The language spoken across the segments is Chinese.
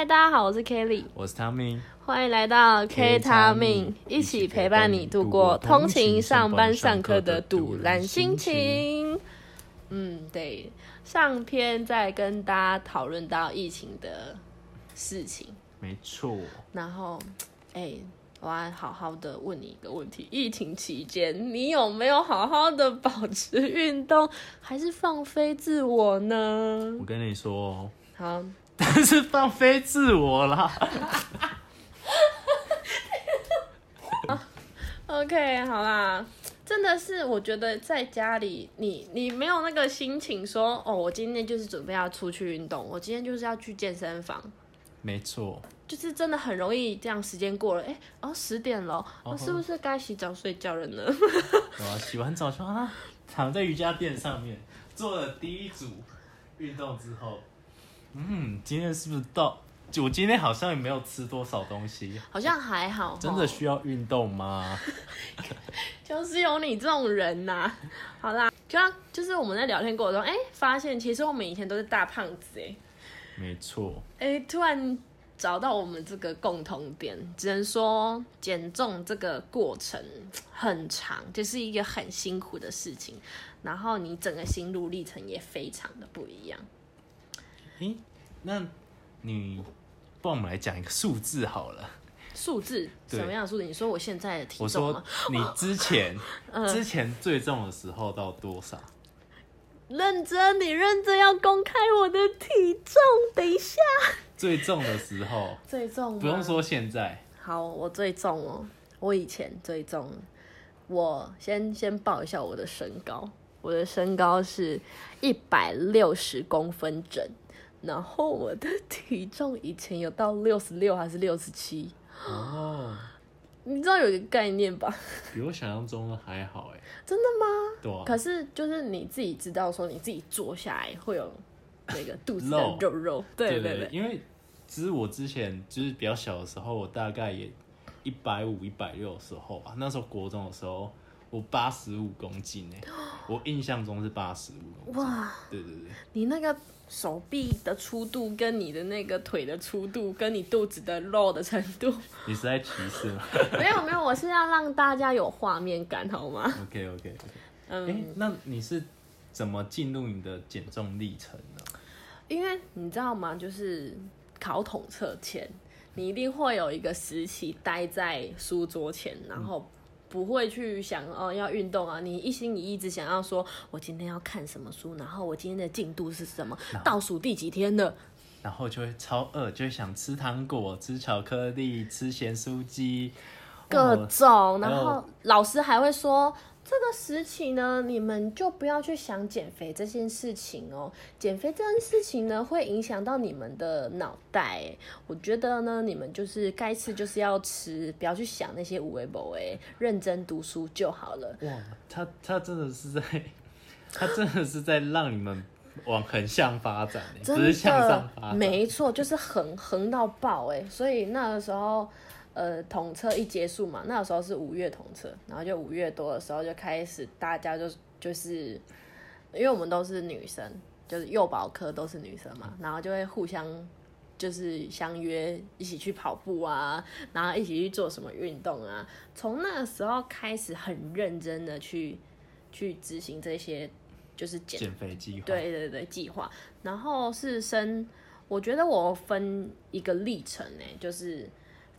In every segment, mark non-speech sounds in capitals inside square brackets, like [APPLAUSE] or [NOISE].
嗨，大家好，我是 Kelly，我是 Tommy，欢迎来到 K 他命，一起陪伴你度过通勤、上班、上课的堵烂心情。嗯，对，上篇在跟大家讨论到疫情的事情，没错。然后，哎，我要好好的问你一个问题：疫情期间，你有没有好好的保持运动，还是放飞自我呢？我跟你说，好。但是放飞自我啦。[LAUGHS] OK，好啦，真的是我觉得在家里，你你没有那个心情说，哦，我今天就是准备要出去运动，我今天就是要去健身房。没错，就是真的很容易这样，时间过了，哎、欸，哦，十点了，我、哦、是不是该洗澡睡觉了呢？[LAUGHS] 洗完澡说啊，躺在瑜伽垫上面做了第一组运动之后。嗯，今天是不是到？我今天好像也没有吃多少东西，好像还好。真的需要运动吗？[LAUGHS] 就是有你这种人呐、啊。好啦，就就是我们在聊天过程中，哎、欸，发现其实我们以前都是大胖子、欸，哎，没错。哎、欸，突然找到我们这个共同点，只能说减重这个过程很长，就是一个很辛苦的事情，然后你整个心路历程也非常的不一样。欸、那你帮我们来讲一个数字好了。数字？什么样的数字？你说我现在的体重？我说你之前、[LAUGHS] 呃、之前最重的时候到多少？认真，你认真要公开我的体重？等一下。最重的时候？[LAUGHS] 最重？不用说现在。好，我最重哦。我以前最重。我先先报一下我的身高。我的身高是一百六十公分整。然后我的体重以前有到六十六还是六十七？哦，你知道有一个概念吧？比我想象中的还好哎。真的吗？对啊。可是就是你自己知道说你自己坐下来会有那个肚子的肉肉，对对对，对。因为其实我之前就是比较小的时候，我大概也一百五、一百六的时候吧。那时候国中的时候，我八十五公斤哎，我印象中是八十五公斤。哇，对对对，你那个。手臂的粗度跟你的那个腿的粗度，跟你肚子的肉的程度，[LAUGHS] 你是在歧视吗？[LAUGHS] 没有没有，我是要让大家有画面感，好吗？OK OK OK。嗯、欸，那你是怎么进入你的减重历程呢？因为你知道吗？就是考统测前，你一定会有一个时期待在书桌前，然后。不会去想哦，要运动啊！你一心一意只想要说，我今天要看什么书，然后我今天的进度是什么，倒数第几天了，然后就会超饿，就会想吃糖果、吃巧克力、吃咸酥鸡，各种。然后老师还会说。这个时期呢，你们就不要去想减肥这件事情哦。减肥这件事情呢，会影响到你们的脑袋。我觉得呢，你们就是该吃就是要吃，不要去想那些无为不为，认真读书就好了。哇，他他真的是在，[LAUGHS] 他真的是在让你们往横向发展，不是向上发展。没错，就是横横到爆哎。所以那个时候。呃，统测一结束嘛，那个时候是五月统测，然后就五月多的时候就开始，大家就就是，因为我们都是女生，就是幼保科都是女生嘛，然后就会互相就是相约一起去跑步啊，然后一起去做什么运动啊，从那个时候开始很认真的去去执行这些就是减减肥计划，对对对计划，然后是升，我觉得我分一个历程呢，就是。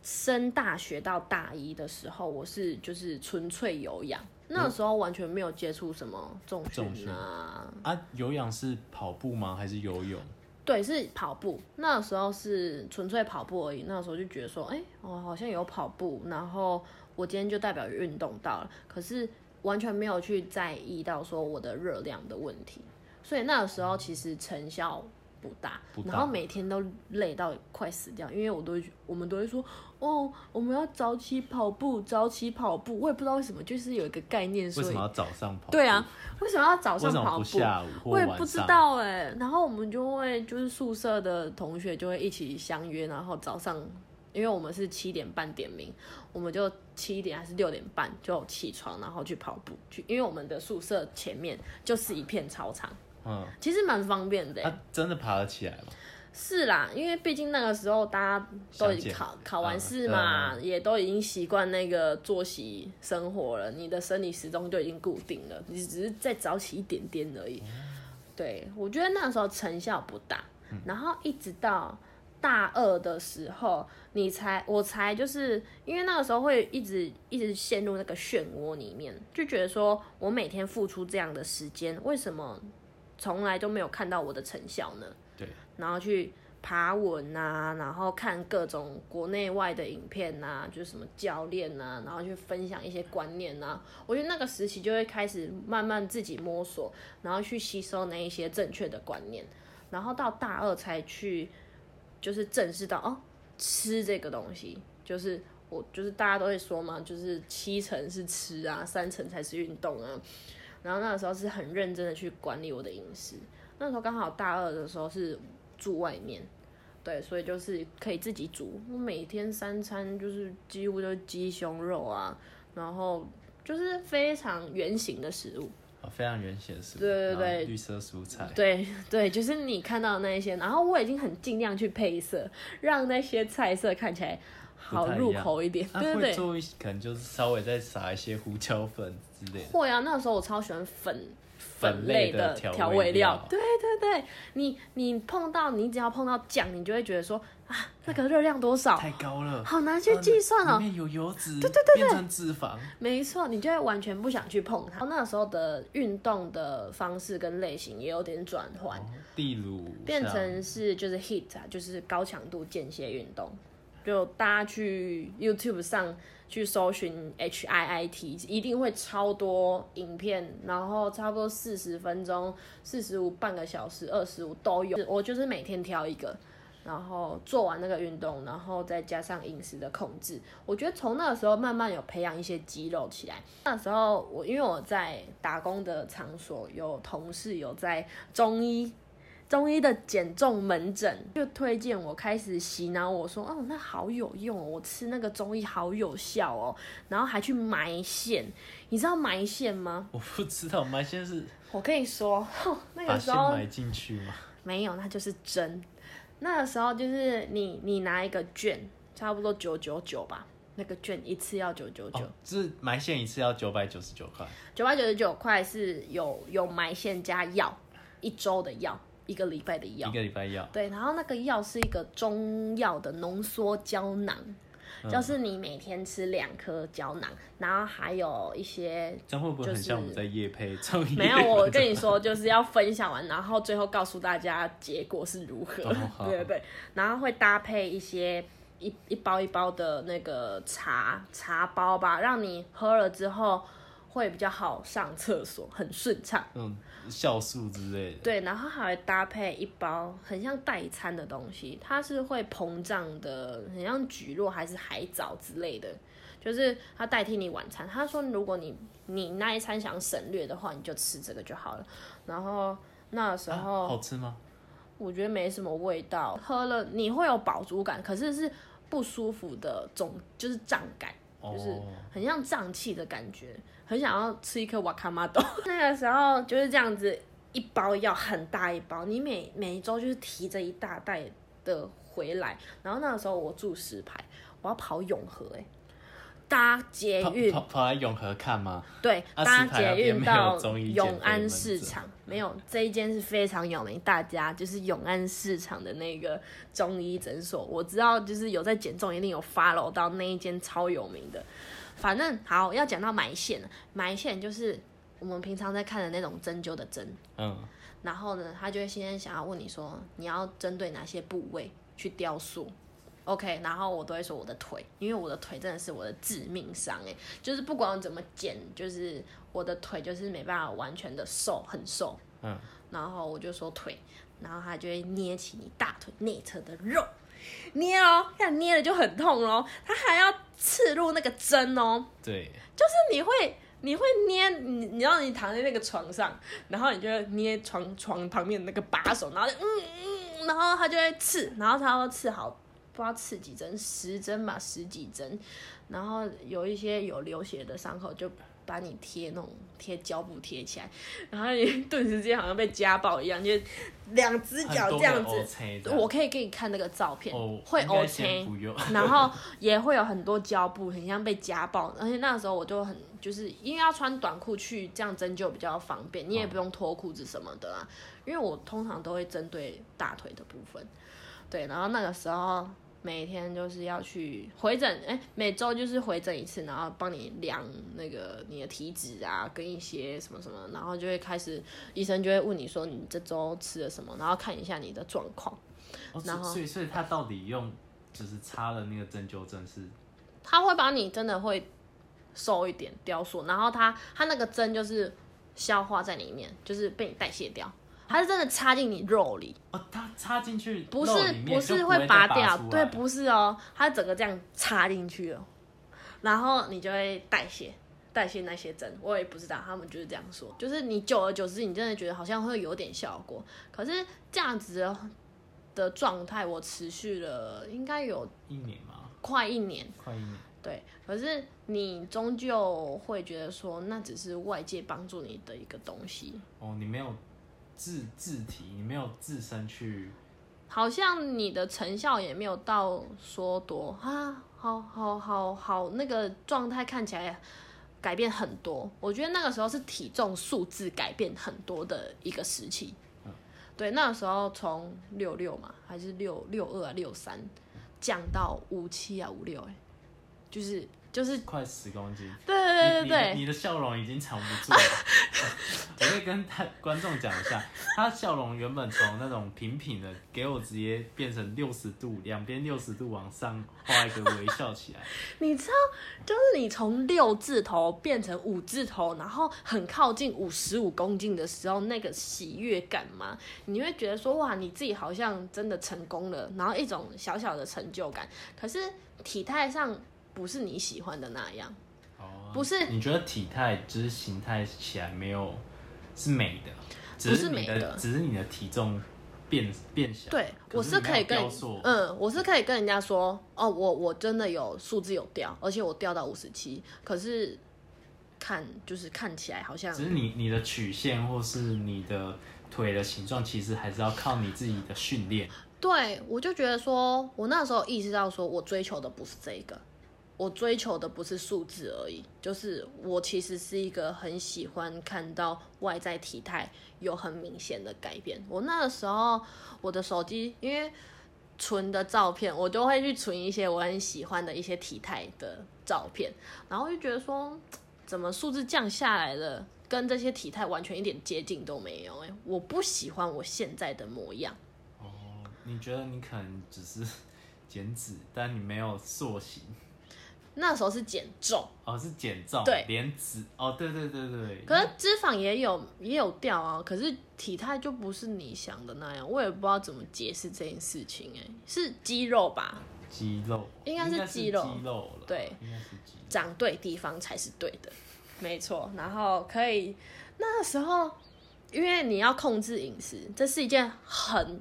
升大学到大一的时候，我是就是纯粹有氧，那个时候完全没有接触什么重训啊。啊，有氧是跑步吗？还是游泳？对，是跑步。那个时候是纯粹跑步而已。那个时候就觉得说，哎、欸，我好像有跑步，然后我今天就代表运动到了。可是完全没有去在意到说我的热量的问题。所以那个时候其实成效。不大，然后每天都累到快死掉，因为我都我们都会说，哦，我们要早起跑步，早起跑步。我也不知道为什么，就是有一个概念说，为什么要早上跑步？对啊，为什么要早上跑步？下午我也不知道哎。然后我们就会就是宿舍的同学就会一起相约，然后早上，因为我们是七点半点名，我们就七点还是六点半就起床，然后去跑步去，因为我们的宿舍前面就是一片操场。嗯，其实蛮方便的。他真的爬得起来吗？是啦，因为毕竟那个时候大家都已经考考完试嘛，嗯、也都已经习惯那个作息生活了，你的生理时钟就已经固定了，你只是再早起一点点而已。嗯、对，我觉得那时候成效不大，嗯、然后一直到大二的时候，你才我才就是因为那个时候会一直一直陷入那个漩涡里面，就觉得说我每天付出这样的时间，为什么从来都没有看到我的成效呢？对，然后去爬文啊，然后看各种国内外的影片啊，就是什么教练啊，然后去分享一些观念啊。我觉得那个时期就会开始慢慢自己摸索，然后去吸收那一些正确的观念，然后到大二才去，就是正视到哦，吃这个东西，就是我就是大家都会说嘛，就是七成是吃啊，三成才是运动啊。然后那个时候是很认真的去管理我的饮食。那时候刚好大二的时候是住外面，对，所以就是可以自己煮。我每天三餐就是几乎都是鸡胸肉啊，然后就是非常圆形的食物，哦，非常原型的食物，对对对，绿色蔬菜，对对，就是你看到的那一些。然后我已经很尽量去配色，让那些菜色看起来好入口一点。对对对，做可能就是稍微再撒一些胡椒粉之类的。会啊，那个时候我超喜欢粉。粉类的调味料，对对对，你你碰到你只要碰到酱，你就会觉得说啊，那个热量多少？太高了，好难去计算哦。里面有油脂，对对对对，变成脂肪，没错，你就会完全不想去碰它。那时候的运动的方式跟类型也有点转换，哦，例如变成是就是 HIIT 啊，就是高强度间歇运动，就大家去 YouTube 上。去搜寻 H I I T，一定会超多影片，然后差不多四十分钟、四十五半个小时、二十五都有。我就是每天挑一个，然后做完那个运动，然后再加上饮食的控制。我觉得从那个时候慢慢有培养一些肌肉起来。那时候我因为我在打工的场所有同事有在中医。中医的减重门诊就推荐我开始洗脑我说哦，那好有用哦，我吃那个中医好有效哦，然后还去埋线，你知道埋线吗？我不知道埋线是，我跟你说，[LAUGHS] 那个时候埋进去吗？没有，那就是针。那个时候就是你你拿一个券，差不多九九九吧，那个券一次要九九九，就是埋线一次要九百九十九块，九百九十九块是有有埋线加药一周的药。一个礼拜的药，一个礼拜药，对，然后那个药是一个中药的浓缩胶囊，嗯、就是你每天吃两颗胶囊，然后还有一些，这样会不会很像我们在业配？没有，我跟你说，就是要分享完，然后最后告诉大家结果是如何，哦、[LAUGHS] 对对对，然后会搭配一些一一包一包的那个茶茶包吧，让你喝了之后会比较好上厕所，很顺畅。嗯。酵素之类的，对，然后还会搭配一包很像代餐的东西，它是会膨胀的，很像菊络还是海藻之类的，就是它代替你晚餐。他说，如果你你那一餐想省略的话，你就吃这个就好了。然后那时候、啊、好吃吗？我觉得没什么味道，喝了你会有饱足感，可是是不舒服的总就是胀感，就是很像胀气的感觉。很想要吃一颗瓦卡玛豆，[LAUGHS] 那个时候就是这样子，一包药很大一包，你每每一周就是提着一大袋的回来。然后那个时候我住石牌，我要跑永和哎、欸，搭捷运跑跑，跑来永和看吗？对，搭捷运到永安市场，没有这一间是非常有名，大家就是永安市场的那个中医诊所，我知道就是有在减重，一定有 follow 到那一间超有名的。反正好，要讲到埋线，埋线就是我们平常在看的那种针灸的针。嗯。然后呢，他就会先想要问你说，你要针对哪些部位去雕塑？OK，然后我都会说我的腿，因为我的腿真的是我的致命伤哎，就是不管我怎么减，就是我的腿就是没办法完全的瘦，很瘦。嗯。然后我就说腿，然后他就会捏起你大腿内侧的肉。捏哦，看捏了就很痛哦，他还要刺入那个针哦。对，就是你会，你会捏你，你让你躺在那个床上，然后你就捏床床旁边的那个把手，然后嗯嗯，然后他就会刺，然后他会刺好不知道刺几针，十针吧，十几针，然后有一些有流血的伤口就。把你贴那种贴胶布贴起来，然后你顿时间好像被家暴一样，就两只脚这样子。我可以给你看那个照片，哦、会 OK，然后也会有很多胶布，很像被家暴。而且那个时候我就很就是因为要穿短裤去这样针灸比较方便，你也不用脱裤子什么的啊。因为我通常都会针对大腿的部分，对，然后那个时候。每天就是要去回诊，哎、欸，每周就是回诊一次，然后帮你量那个你的体脂啊，跟一些什么什么，然后就会开始，医生就会问你说你这周吃了什么，然后看一下你的状况。哦、然后，所以所以他到底用就是插了那个针灸针是？他会把你真的会瘦一点，雕塑，然后他他那个针就是消化在里面，就是被你代谢掉。它是真的插进你肉里。哦，它插进去不是不是会拔掉，对，不是哦，它整个这样插进去哦，然后你就会代谢代谢那些针，我也不知道，他们就是这样说，就是你久而久之，你真的觉得好像会有点效果，可是这样子的状态我持续了应该有一年吗？快一年，快一年，对，可是你终究会觉得说，那只是外界帮助你的一个东西。哦，你没有。自自体，你没有自身去，好像你的成效也没有到说多啊，好好好好，那个状态看起来改变很多。我觉得那个时候是体重数字改变很多的一个时期。嗯、对，那个时候从六六嘛，还是六六二啊，六三降到五七啊，五六，哎，就是。就是快十公斤，对对对对对，你，你，你的笑容已经藏不住了。[LAUGHS] [LAUGHS] 可以跟他观众讲一下，他笑容原本从那种平平的，给我直接变成六十度，两边六十度往上画一个微笑起来。你知道，就是你从六字头变成五字头，然后很靠近五十五公斤的时候，那个喜悦感吗？你会觉得说哇，你自己好像真的成功了，然后一种小小的成就感。可是体态上。不是你喜欢的那样，哦，不是。你觉得体态就是形态起来没有是美的，只是美的，只是你的体重变变小。对，我是可以跟嗯，我是可以跟人家说，哦，我我真的有数字有掉，而且我掉到五十七，可是看就是看起来好像，只是你你的曲线或是你的腿的形状，其实还是要靠你自己的训练。对，我就觉得说，我那时候意识到说我追求的不是这个。我追求的不是数字而已，就是我其实是一个很喜欢看到外在体态有很明显的改变。我那个时候，我的手机因为存的照片，我都会去存一些我很喜欢的一些体态的照片，然后就觉得说，怎么数字降下来了，跟这些体态完全一点接近都没有。哎，我不喜欢我现在的模样。哦，你觉得你可能只是 [LAUGHS] 减脂，但你没有塑形。那时候是减重哦，是减重，对，连脂哦，对对对对。可是脂肪也有也有掉啊，可是体态就不是你想的那样，我也不知道怎么解释这件事情哎，是肌肉吧？肌肉应该是肌肉，肌肉了对，应该是肌肉，长对地方才是对的，没错。然后可以那个时候，因为你要控制饮食，这是一件很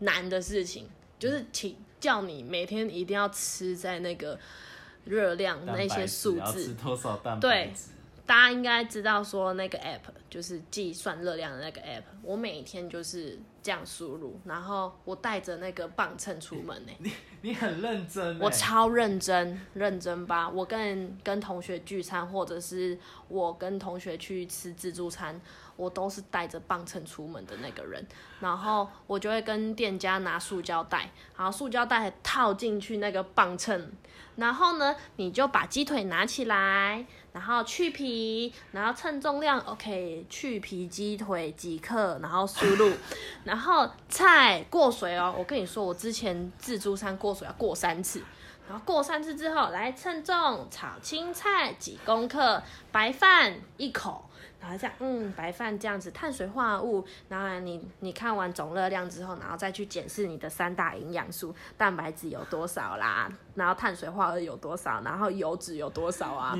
难的事情，就是请叫你每天一定要吃在那个。热量那些数字，对，大家应该知道说那个 app 就是计算热量的那个 app，我每天就是这样输入，然后我带着那个磅秤出门呢。你你很认真，我超认真，认真吧。我跟跟同学聚餐，或者是我跟同学去吃自助餐，我都是带着磅秤出门的那个人。然后我就会跟店家拿塑胶袋，然后塑胶袋套进去那个磅秤。然后呢，你就把鸡腿拿起来，然后去皮，然后称重量，OK，去皮鸡腿几克，然后输入，[LAUGHS] 然后菜过水哦。我跟你说，我之前自助餐过水要过三次，然后过三次之后来称重，炒青菜几公克，白饭一口。然后这样，嗯，白饭这样子，碳水化合物，然后你你看完总热量之后，然后再去检视你的三大营养素，蛋白质有多少啦，然后碳水化合物有多少，然后油脂有多少啊？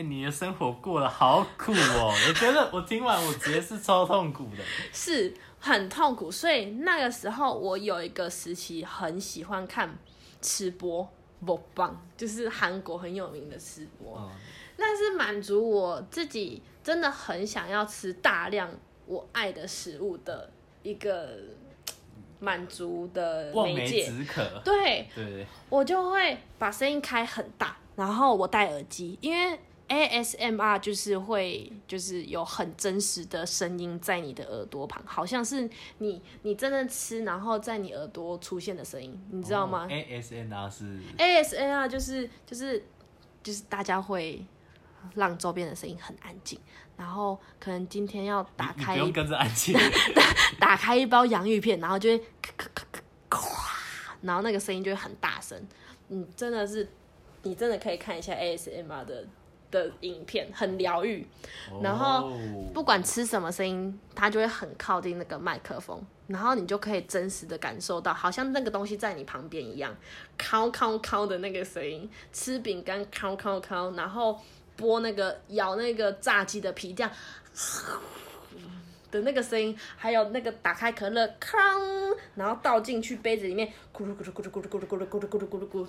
哎，你的生活过得好苦哦！我觉得我听完我直接是超痛苦的，是很痛苦。所以那个时候我有一个时期很喜欢看吃播，不棒，就是韩国很有名的吃播。嗯，那是满足我自己真的很想要吃大量我爱的食物的一个满足的媒介。望梅止渴。对，对对，我就会把声音开很大，然后我戴耳机，因为。ASMR 就是会，就是有很真实的声音在你的耳朵旁，好像是你你真的吃，然后在你耳朵出现的声音，你知道吗？ASMR 是 ASMR 就是就是就是大家会让周边的声音很安静，然后可能今天要打开，不用跟着安静，[LAUGHS] 打开一包洋芋片，然后就会咔咔咔咔咔，然后那个声音就会很大声，嗯，真的是你真的可以看一下 ASMR 的。的影片很疗愈，然后不管吃什么声音，它就会很靠近那个麦克风，然后你就可以真实的感受到，好像那个东西在你旁边一样，敲敲敲的那个声音，吃饼干敲敲敲，然后剥那个咬那个炸鸡的皮这样的那个声音，还有那个打开可乐，锵，然后倒进去杯子里面，咕噜咕噜咕噜咕噜咕噜咕噜咕噜咕噜咕噜咕噜。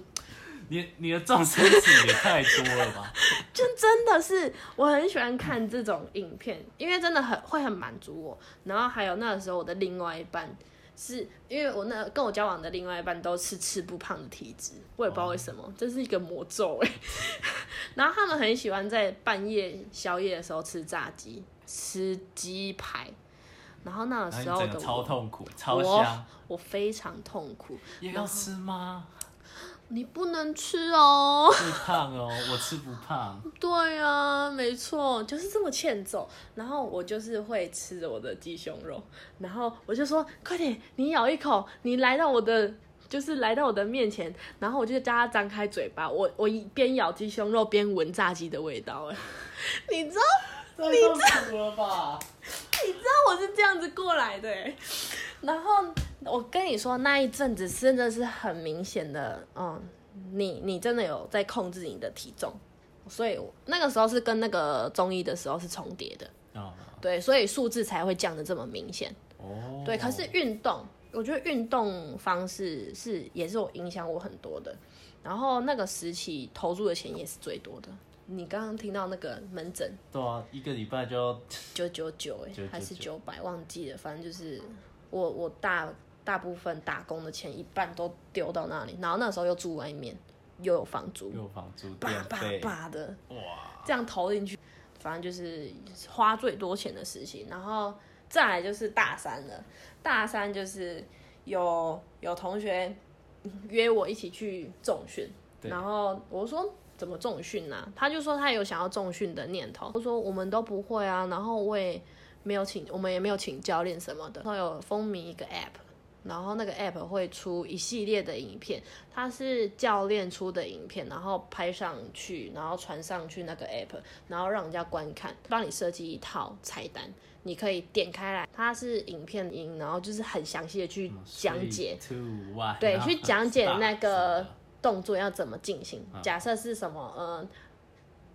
你你的状声词也太多了吧？[LAUGHS] 就真的是我很喜欢看这种影片，因为真的很会很满足我。然后还有那个时候我的另外一半是，是因为我那跟我交往的另外一半都是吃不胖的体质，我也不知道为什么，哦、这是一个魔咒哎。[LAUGHS] 然后他们很喜欢在半夜宵夜的时候吃炸鸡、吃鸡排。然后那个时候的我超痛苦，超香，我非常痛苦。也要吃吗？你不能吃哦，会胖哦，我吃不胖。对啊，没错，就是这么欠揍。然后我就是会吃着我的鸡胸肉，然后我就说：“快点，你咬一口，你来到我的，就是来到我的面前。”然后我就叫他张开嘴巴，我我一边咬鸡胸肉边闻炸鸡的味道。哎，[LAUGHS] 你知道？你知道吧？你知道我是这样子过来的。然后。我跟你说，那一阵子真的是很明显的，嗯，你你真的有在控制你的体重，所以那个时候是跟那个中医的时候是重叠的，哦，对，所以数字才会降得这么明显，哦，对。可是运动，我觉得运动方式是也是我影响我很多的，然后那个时期投入的钱也是最多的。你刚刚听到那个门诊，对啊，一个礼拜就九九九，哎，还是九百，忘记了，反正就是我我大。大部分打工的钱一半都丢到那里，然后那时候又住外面，又有房租，又有房租，叭叭叭的，哇，这样投进去，反正就是花最多钱的事情。然后再来就是大三了，大三就是有有同学约我一起去重训，然后我说怎么重训呢？他就说他有想要重训的念头，我说我们都不会啊，然后我也没有请，我们也没有请教练什么的，然后有风靡一个 app。然后那个 app 会出一系列的影片，它是教练出的影片，然后拍上去，然后传上去那个 app，然后让人家观看，帮你设计一套菜单，你可以点开来，它是影片音，然后就是很详细的去讲解，对，去讲解那个动作要怎么进行。假设是什么，嗯。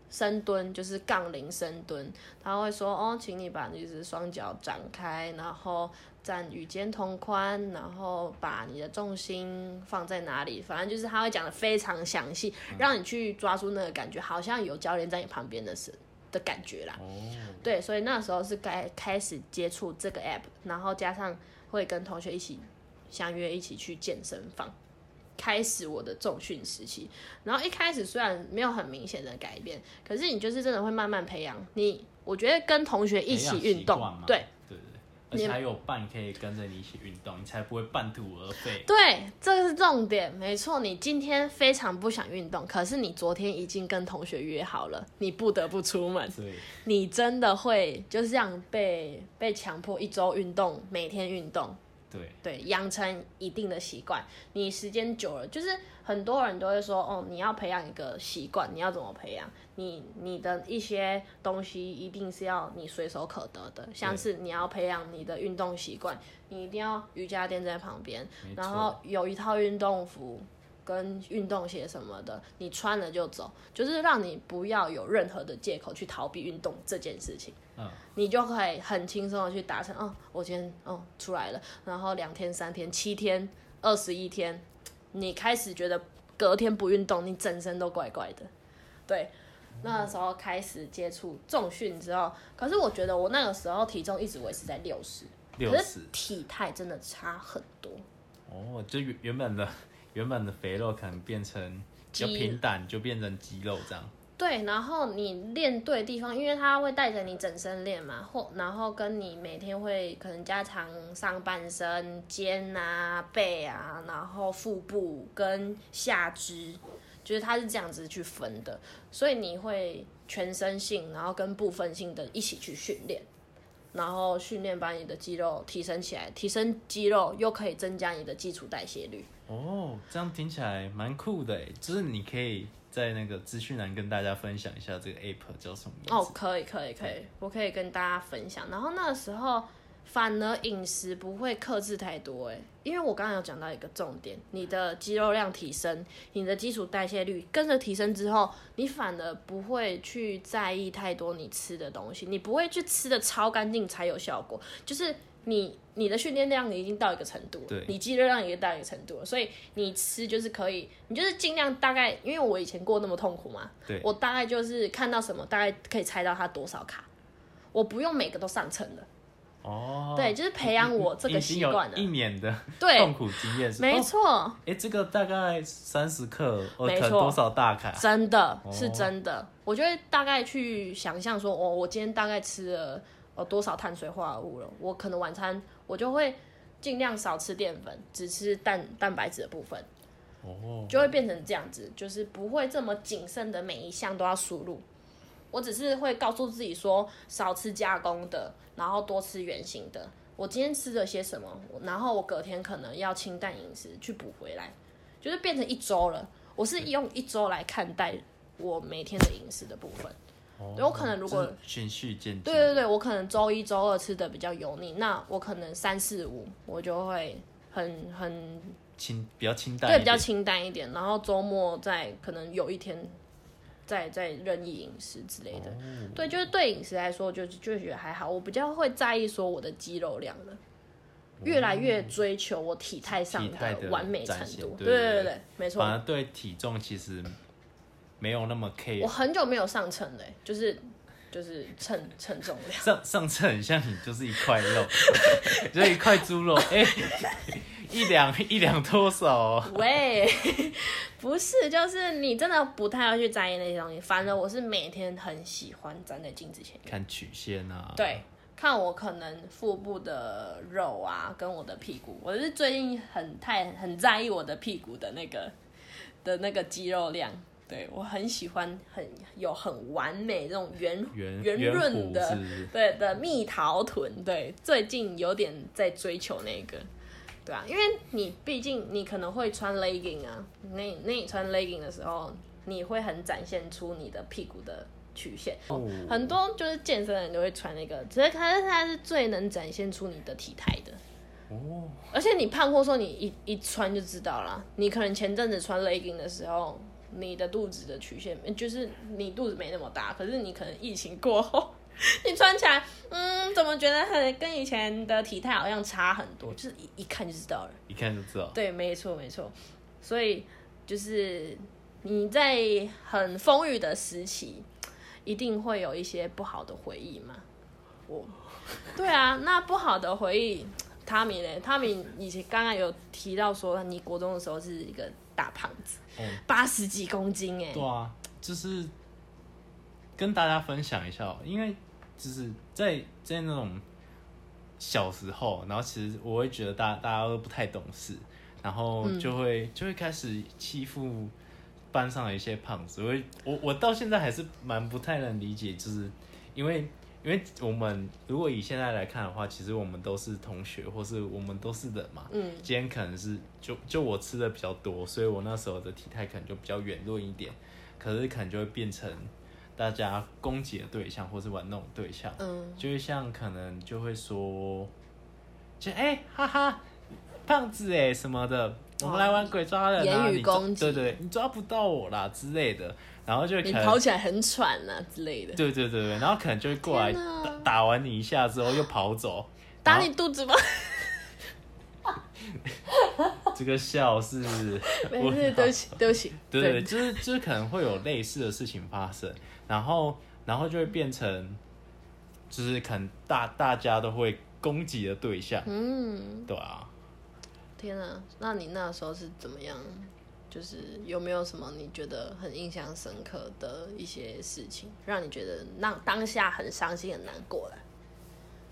深蹲就是杠铃深蹲，他会说哦，请你把你的双脚展开，然后站与肩同宽，然后把你的重心放在哪里，反正就是他会讲的非常详细，让你去抓住那个感觉，好像有教练在你旁边的时的感觉啦。对，所以那时候是该开始接触这个 app，然后加上会跟同学一起相约一起去健身房。开始我的重训时期，然后一开始虽然没有很明显的改变，可是你就是真的会慢慢培养你。我觉得跟同学一起运动，对，而且还有伴可以跟着你一起运动，你才不会半途而废。对，这个是重点，没错。你今天非常不想运动，可是你昨天已经跟同学约好了，你不得不出门。对，你真的会就是这样被被强迫一周运动，每天运动。对对，养成一定的习惯，你时间久了，就是很多人都会说，哦，你要培养一个习惯，你要怎么培养？你你的一些东西一定是要你随手可得的，像是你要培养你的运动习惯，你一定要瑜伽垫在旁边，然后有一套运动服。跟运动鞋什么的，你穿了就走，就是让你不要有任何的借口去逃避运动这件事情。嗯，你就可以很轻松的去达成。哦，我今天哦出来了，然后两天、三天、七天、二十一天，你开始觉得隔天不运动，你整身都怪怪的。对，那时候开始接触重训之后，可是我觉得我那个时候体重一直维持在六十，六十，可是体态真的差很多。哦，就原原本的原本的肥肉可能变成就平坦，就变成肌肉这样。对，然后你练对地方，因为它会带着你整身练嘛，或然后跟你每天会可能加强上半身肩啊、背啊，然后腹部跟下肢，就是它是这样子去分的，所以你会全身性，然后跟部分性的一起去训练，然后训练把你的肌肉提升起来，提升肌肉又可以增加你的基础代谢率。哦，这样听起来蛮酷的，就是你可以。在那个资讯栏跟大家分享一下这个 app 叫什么名字？哦，可以，可以，可以，我可以跟大家分享。然后那个时候反而饮食不会克制太多，哎，因为我刚刚有讲到一个重点，你的肌肉量提升，你的基础代谢率跟着提升之后，你反而不会去在意太多你吃的东西，你不会去吃的超干净才有效果，就是。你你的训练量已经到一个程度了，对你肌肉量已经到一个程度了，所以你吃就是可以，你就是尽量大概，因为我以前过那么痛苦嘛，对我大概就是看到什么，大概可以猜到它多少卡，我不用每个都上称的。哦，对，就是培养我这个习惯了，一年的对痛苦经验，没错。哎、哦，这个大概三十克，没错，多少大卡？真的是真的，哦、我就会大概去想象说，哦，我今天大概吃了。有多少碳水化合物了？我可能晚餐我就会尽量少吃淀粉，只吃蛋蛋白质的部分，哦，就会变成这样子，就是不会这么谨慎的每一项都要输入。我只是会告诉自己说，少吃加工的，然后多吃原形的。我今天吃了些什么，然后我隔天可能要清淡饮食去补回来，就是变成一周了。我是用一周来看待我每天的饮食的部分。有、哦、可能如果循序渐进，对对对，我可能周一周二吃的比较油腻，那我可能三四五我就会很很清比较清淡，对，比较清淡一点，然后周末再可能有一天再再任意饮食之类的。哦、对，就是对饮食来说就就觉得还好，我比较会在意说我的肌肉量了，越来越追求我体态上的完美程度。对对对对，没错。反而对体重其实。没有那么 care，我很久没有上称嘞，就是就是称称重量。上上称很像你就是一块肉，[LAUGHS] 就一块猪肉，哎、欸，一两一两多少？喂，不是，就是你真的不太要去在意那些东西。反正我是每天很喜欢站在镜子前看曲线啊，对，看我可能腹部的肉啊，跟我的屁股。我是最近很太很在意我的屁股的那个的那个肌肉量。对，我很喜欢很有很完美这种圆圆圆润的，对的蜜桃臀。对，最近有点在追求那个，对啊，因为你毕竟你可能会穿 legging 啊，那那你穿 legging 的时候，你会很展现出你的屁股的曲线。哦，很多就是健身的人都会穿那个，只是它它是最能展现出你的体态的。哦，而且你胖或说你一一穿就知道了，你可能前阵子穿 legging 的时候。你的肚子的曲线，就是你肚子没那么大，可是你可能疫情过后，[LAUGHS] 你穿起来，嗯，怎么觉得很跟以前的体态好像差很多？就是一一看就知道了，一看就知道。对，没错没错。所以就是你在很风雨的时期，一定会有一些不好的回忆嘛。我，对啊，那不好的回忆，汤米嘞，汤米以前刚刚有提到说，你国中的时候是一个大胖子。八十几公斤哎，对啊，就是跟大家分享一下，因为就是在在那种小时候，然后其实我会觉得大家大家都不太懂事，然后就会、嗯、就会开始欺负班上的一些胖子。我我我到现在还是蛮不太能理解，就是因为。因为我们如果以现在来看的话，其实我们都是同学，或是我们都是人嘛。嗯。今天可能是就就我吃的比较多，所以我那时候的体态可能就比较圆润一点，可是可能就会变成大家攻击的对象，或是玩弄的对象。嗯。就是像可能就会说，就哎、欸、哈哈，胖子哎什么的，我们来玩鬼抓人啊！言语攻击。对，对对，你抓不到我啦之类的。然后就可能你跑起来很喘啊之类的。对对对对，然后可能就会过来打打完你一下之后又跑走，打你肚子吗？[LAUGHS] 这个笑是，[LAUGHS] 没事，对不起，对不起。[LAUGHS] 对对，就是就是可能会有类似的事情发生，然后然后就会变成，就是可能大大家都会攻击的对象。嗯，对啊。天啊，那你那时候是怎么样？就是有没有什么你觉得很印象深刻的一些事情，让你觉得让当下很伤心、很难过的？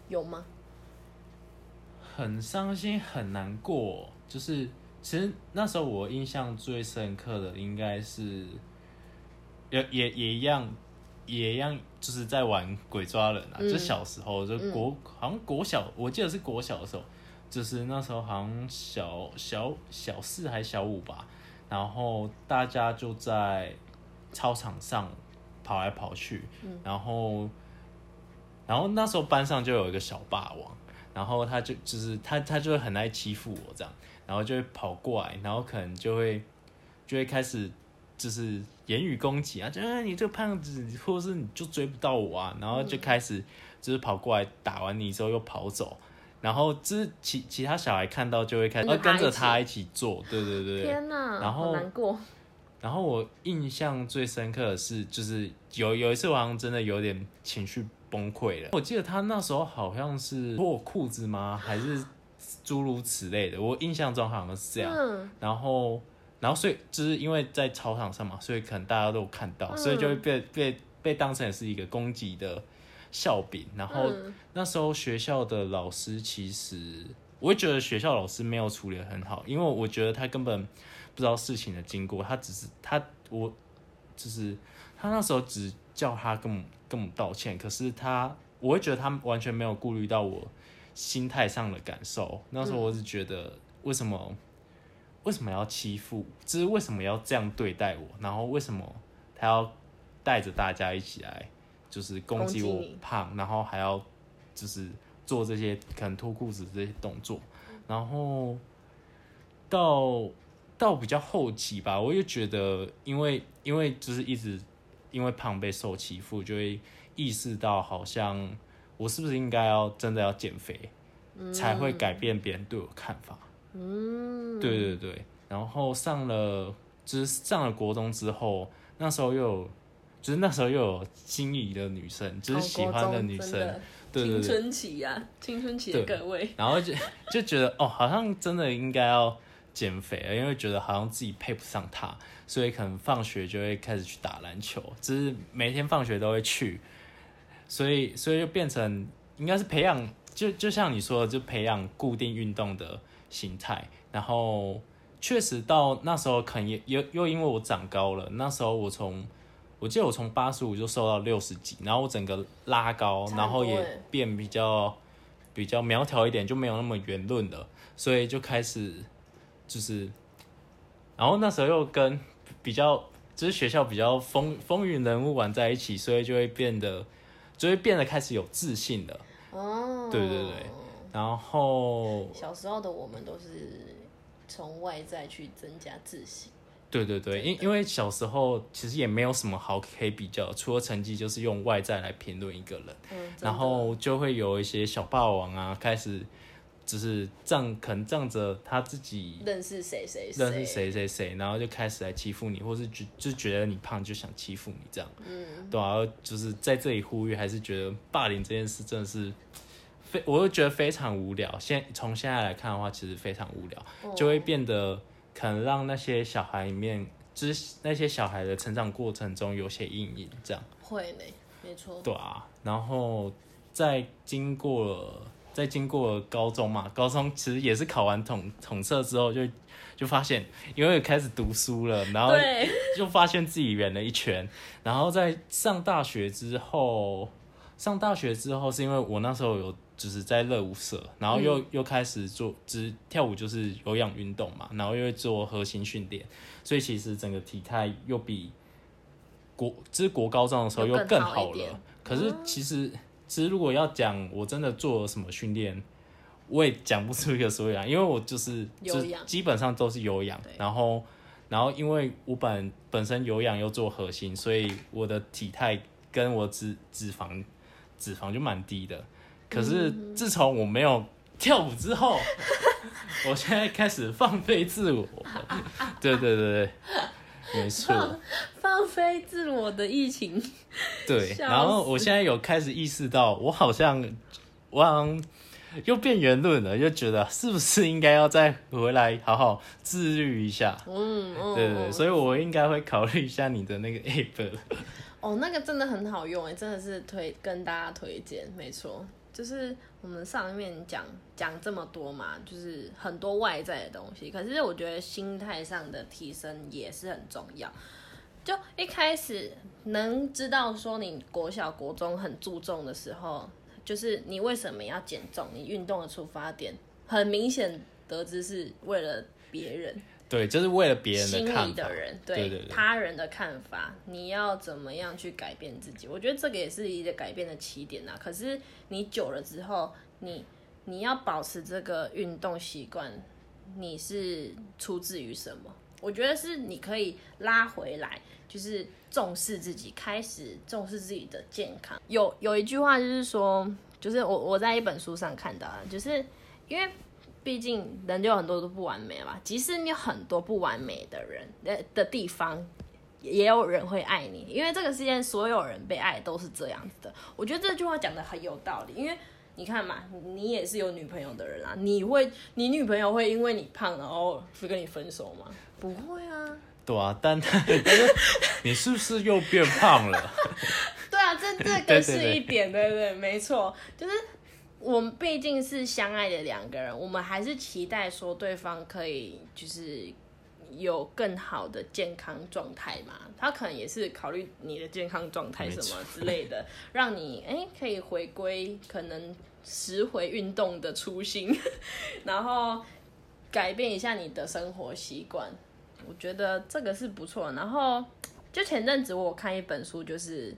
有吗？很伤心、很难过，就是其实那时候我印象最深刻的应该是，也也也一样，也一样，就是在玩鬼抓人啊。嗯、就小时候，就国、嗯、好像国小，我记得是国小的时候，就是那时候好像小小小四还小五吧。然后大家就在操场上跑来跑去，嗯、然后，然后那时候班上就有一个小霸王，然后他就就是他他就会很爱欺负我这样，然后就会跑过来，然后可能就会就会开始就是言语攻击啊，就啊你这个胖子，或是你就追不到我啊，然后就开始就是跑过来打完你之后又跑走。然后之其其他小孩看到就会开始跟着他一起做，对对对。天哪，然后难过。然后我印象最深刻的是，就是有有一次我好像真的有点情绪崩溃了。我记得他那时候好像是脱裤子吗？还是诸如此类的？我印象中好像是这样。嗯、然后，然后所以就是因为在操场上嘛，所以可能大家都有看到，嗯、所以就会被被被当成是一个攻击的。笑柄，然后那时候学校的老师其实，我会觉得学校老师没有处理的很好，因为我觉得他根本不知道事情的经过，他只是他我就是他那时候只叫他跟我跟我们道歉，可是他我会觉得他完全没有顾虑到我心态上的感受。那时候我是觉得为什么为什么要欺负，就是为什么要这样对待我，然后为什么他要带着大家一起来。就是攻击我胖，然后还要就是做这些可能脱裤子这些动作，然后到到比较后期吧，我又觉得，因为因为就是一直因为胖被受欺负，就会意识到好像我是不是应该要真的要减肥，嗯、才会改变别人对我看法。嗯，对对对，然后上了就是上了国中之后，那时候又有。就是那时候又有心仪的女生，就是喜欢的女生，对对对，青春期呀、啊，青春期的各位，然后就就觉得哦，好像真的应该要减肥了，因为觉得好像自己配不上她，所以可能放学就会开始去打篮球，就是每天放学都会去，所以所以就变成应该是培养，就就像你说的，就培养固定运动的心态，然后确实到那时候可能也又又因为我长高了，那时候我从。我记得我从八十五就瘦到六十几，然后我整个拉高，然后也变比较比较苗条一点，就没有那么圆润了，所以就开始就是，然后那时候又跟比较就是学校比较风风云人物玩在一起，所以就会变得就会变得开始有自信了。哦，对对对，然后小时候的我们都是从外在去增加自信。对对对，因因为小时候其实也没有什么好可以比较，除了成绩就是用外在来评论一个人，嗯、然后就会有一些小霸王啊，开始就是仗可能仗着他自己认识谁谁谁，认识谁谁谁，然后就开始来欺负你，或是就就觉得你胖就想欺负你这样，嗯，对啊，就是在这里呼吁，还是觉得霸凌这件事真的是非，我就觉得非常无聊。现从现在来看的话，其实非常无聊，哦、就会变得。可能让那些小孩里面，就是那些小孩的成长过程中有些阴影，这样会呢，没错。对啊，然后在经过了，在经过了高中嘛，高中其实也是考完统统测之后就，就就发现，因为开始读书了，然后就发现自己圆了一圈。然后在上大学之后，上大学之后是因为我那时候有。就是在热舞社，然后又、嗯、又开始做，只跳舞就是有氧运动嘛，然后又会做核心训练，所以其实整个体态又比国，就是国高中的时候又更好了。可是其实，其实如果要讲我真的做了什么训练，我也讲不出一个所以然，因为我就是就基本上都是有氧，然后然后因为我本本身有氧又做核心，所以我的体态跟我脂脂肪脂肪就蛮低的。可是自从我没有跳舞之后，[LAUGHS] 我现在开始放飞自我。对对对对，没错。放放飞自我的疫情。对，然后我现在有开始意识到，我好像，我好像又变圆润了，又觉得是不是应该要再回来好好自律一下？嗯嗯。对对对，所以我应该会考虑一下你的那个 [LAUGHS] app。哦，那个真的很好用诶，真的是推跟大家推荐，没错。就是我们上面讲讲这么多嘛，就是很多外在的东西，可是我觉得心态上的提升也是很重要。就一开始能知道说你国小国中很注重的时候，就是你为什么要减重，你运动的出发点很明显得知是为了别人。对，就是为了别人的看法，心里的人，对，他人的看法，你要怎么样去改变自己？我觉得这个也是一个改变的起点呐。可是你久了之后，你你要保持这个运动习惯，你是出自于什么？我觉得是你可以拉回来，就是重视自己，开始重视自己的健康。有有一句话就是说，就是我我在一本书上看到的，就是因为。毕竟人就有很多都不完美嘛，即使你有很多不完美的人的的地方，也有人会爱你，因为这个世界所有人被爱都是这样子的。我觉得这句话讲的很有道理，因为你看嘛，你也是有女朋友的人啊，你会，你女朋友会因为你胖然后会跟你分手吗？不会啊。对啊，但但 [LAUGHS] 是你是不是又变胖了？[LAUGHS] 对啊，这这个是一点，对对，对，对，没错，就是。我们毕竟是相爱的两个人，我们还是期待说对方可以就是有更好的健康状态嘛。他可能也是考虑你的健康状态什么之类的，[LAUGHS] 让你哎可以回归可能拾回运动的初心，[LAUGHS] 然后改变一下你的生活习惯。我觉得这个是不错。然后就前阵子我看一本书，就是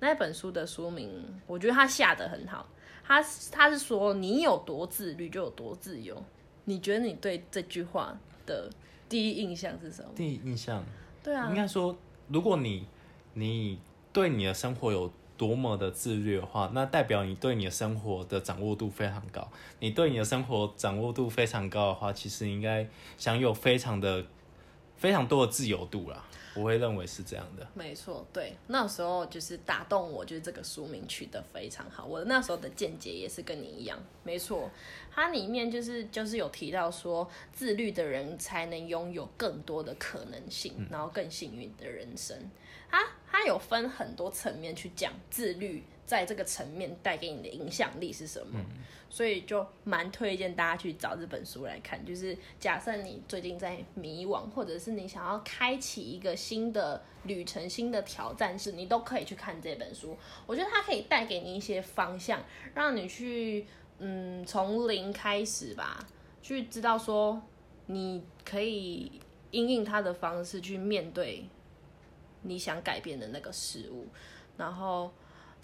那本书的书名，我觉得他下得很好。他他是说，你有多自律就有多自由。你觉得你对这句话的第一印象是什么？第一印象，对啊，应该说，如果你你对你的生活有多么的自律的话，那代表你对你的生活的掌握度非常高。你对你的生活掌握度非常高的话，其实应该享有非常的非常多的自由度啦。我会认为是这样的，没错，对，那时候就是打动我，就是这个书名取得非常好。我那时候的见解也是跟你一样，没错，它里面就是就是有提到说，自律的人才能拥有更多的可能性，然后更幸运的人生。它它有分很多层面去讲自律。在这个层面带给你的影响力是什么？嗯、所以就蛮推荐大家去找这本书来看。就是假设你最近在迷惘，或者是你想要开启一个新的旅程、新的挑战时，你都可以去看这本书。我觉得它可以带给你一些方向，让你去嗯从零开始吧，去知道说你可以因应它的方式去面对你想改变的那个事物，然后。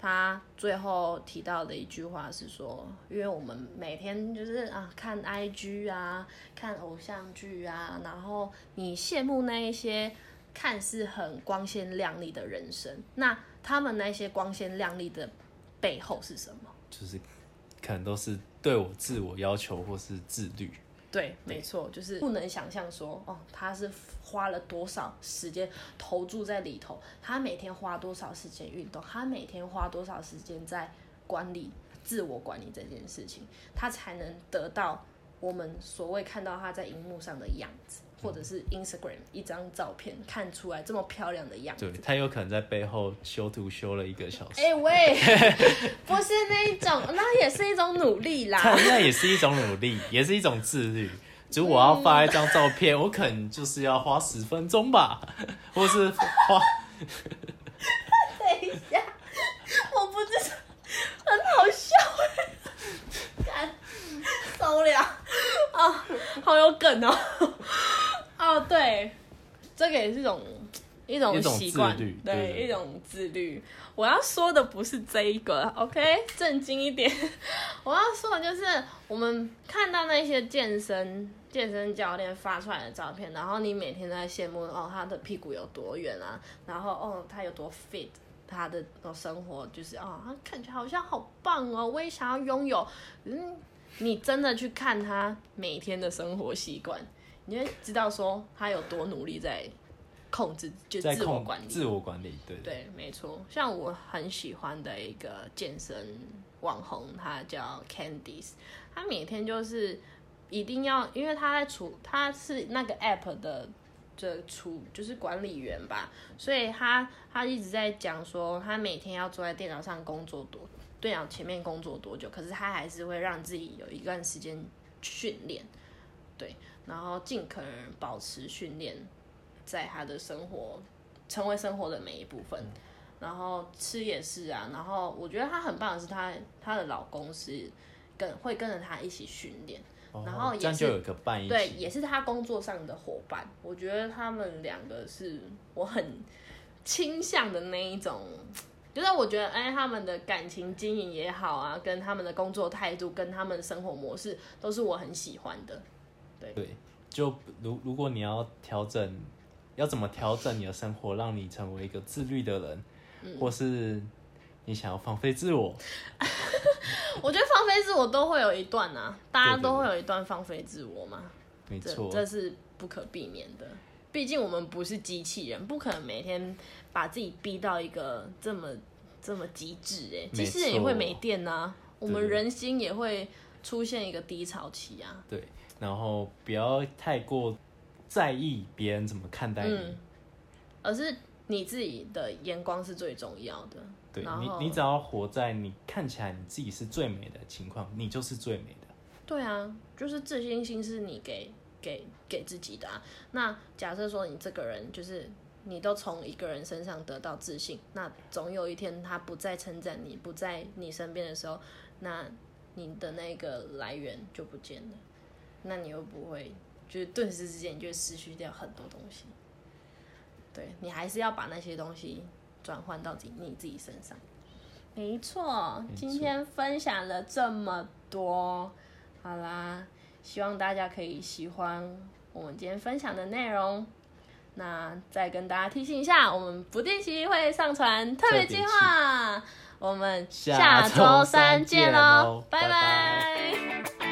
他最后提到的一句话是说，因为我们每天就是啊看 IG 啊，看偶像剧啊，然后你羡慕那一些看似很光鲜亮丽的人生，那他们那些光鲜亮丽的背后是什么？就是可能都是对我自我要求或是自律。对，没错，就是不能想象说，哦，他是花了多少时间投注在里头，他每天花多少时间运动，他每天花多少时间在管理自我管理这件事情，他才能得到我们所谓看到他在荧幕上的样子，或者是 Instagram 一张照片看出来这么漂亮的样子。对，他有可能在背后修图修了一个小时。哎、欸、喂，[LAUGHS] 不是那一种，那也是一种努力啦。那也是一种努力，也是一种自律。如果我要发一张照片，我可能就是要花十分钟吧，[LAUGHS] 或是花。[LAUGHS] 等一下，我不知道，很好笑哎，受不了啊，好有梗哦。哦，对，这个也是一种一种习惯，对，一种自律。我要说的不是这一个，OK，[LAUGHS] 正经一点。[LAUGHS] 我要说的就是，我们看到那些健身健身教练发出来的照片，然后你每天都在羡慕哦，他的屁股有多圆啊，然后哦，他有多 fit，他的生活就是哦，他看起来好像好棒哦，我也想要拥有。嗯，你真的去看他每天的生活习惯，你会知道说他有多努力在控制，就自我管理。自我管理，对对，没错。像我很喜欢的一个健身网红，他叫 Candice，他每天就是一定要，因为他在处，他是那个 app 的。这处就是管理员吧，所以他他一直在讲说，他每天要坐在电脑上工作多，电脑前面工作多久，可是他还是会让自己有一段时间训练，对，然后尽可能保持训练在他的生活，成为生活的每一部分，然后吃也是啊，然后我觉得他很棒的是他，他的老公是跟会跟着他一起训练。然后也是对，也是他工作上的伙伴。我觉得他们两个是我很倾向的那一种，就是我觉得哎，他们的感情经营也好啊，跟他们的工作态度，跟他们的生活模式，都是我很喜欢的。对对，就如如果你要调整，要怎么调整你的生活，让你成为一个自律的人，嗯、或是你想要放飞自我。[LAUGHS] 我觉得放飞自我都会有一段啊，大家都会有一段放飞自我嘛，没错，这是不可避免的。毕竟我们不是机器人，不可能每天把自己逼到一个这么这么极致哎。机器人也会没电啊，我们人心也会出现一个低潮期啊。对，然后不要太过在意别人怎么看待你，嗯，而是你自己的眼光是最重要的。对你，你只要活在你看起来你自己是最美的情况，你就是最美的。对啊，就是自信心是你给给给自己的啊。那假设说你这个人就是你都从一个人身上得到自信，那总有一天他不再称赞你，不在你身边的时候，那你的那个来源就不见了。那你又不会，就是顿时之间就失去掉很多东西。对，你还是要把那些东西。转换到你你自己身上，没错。今天分享了这么多，好啦，希望大家可以喜欢我们今天分享的内容。那再跟大家提醒一下，我们不定期会上传特别计划，我们下周三见喽，拜拜。拜拜。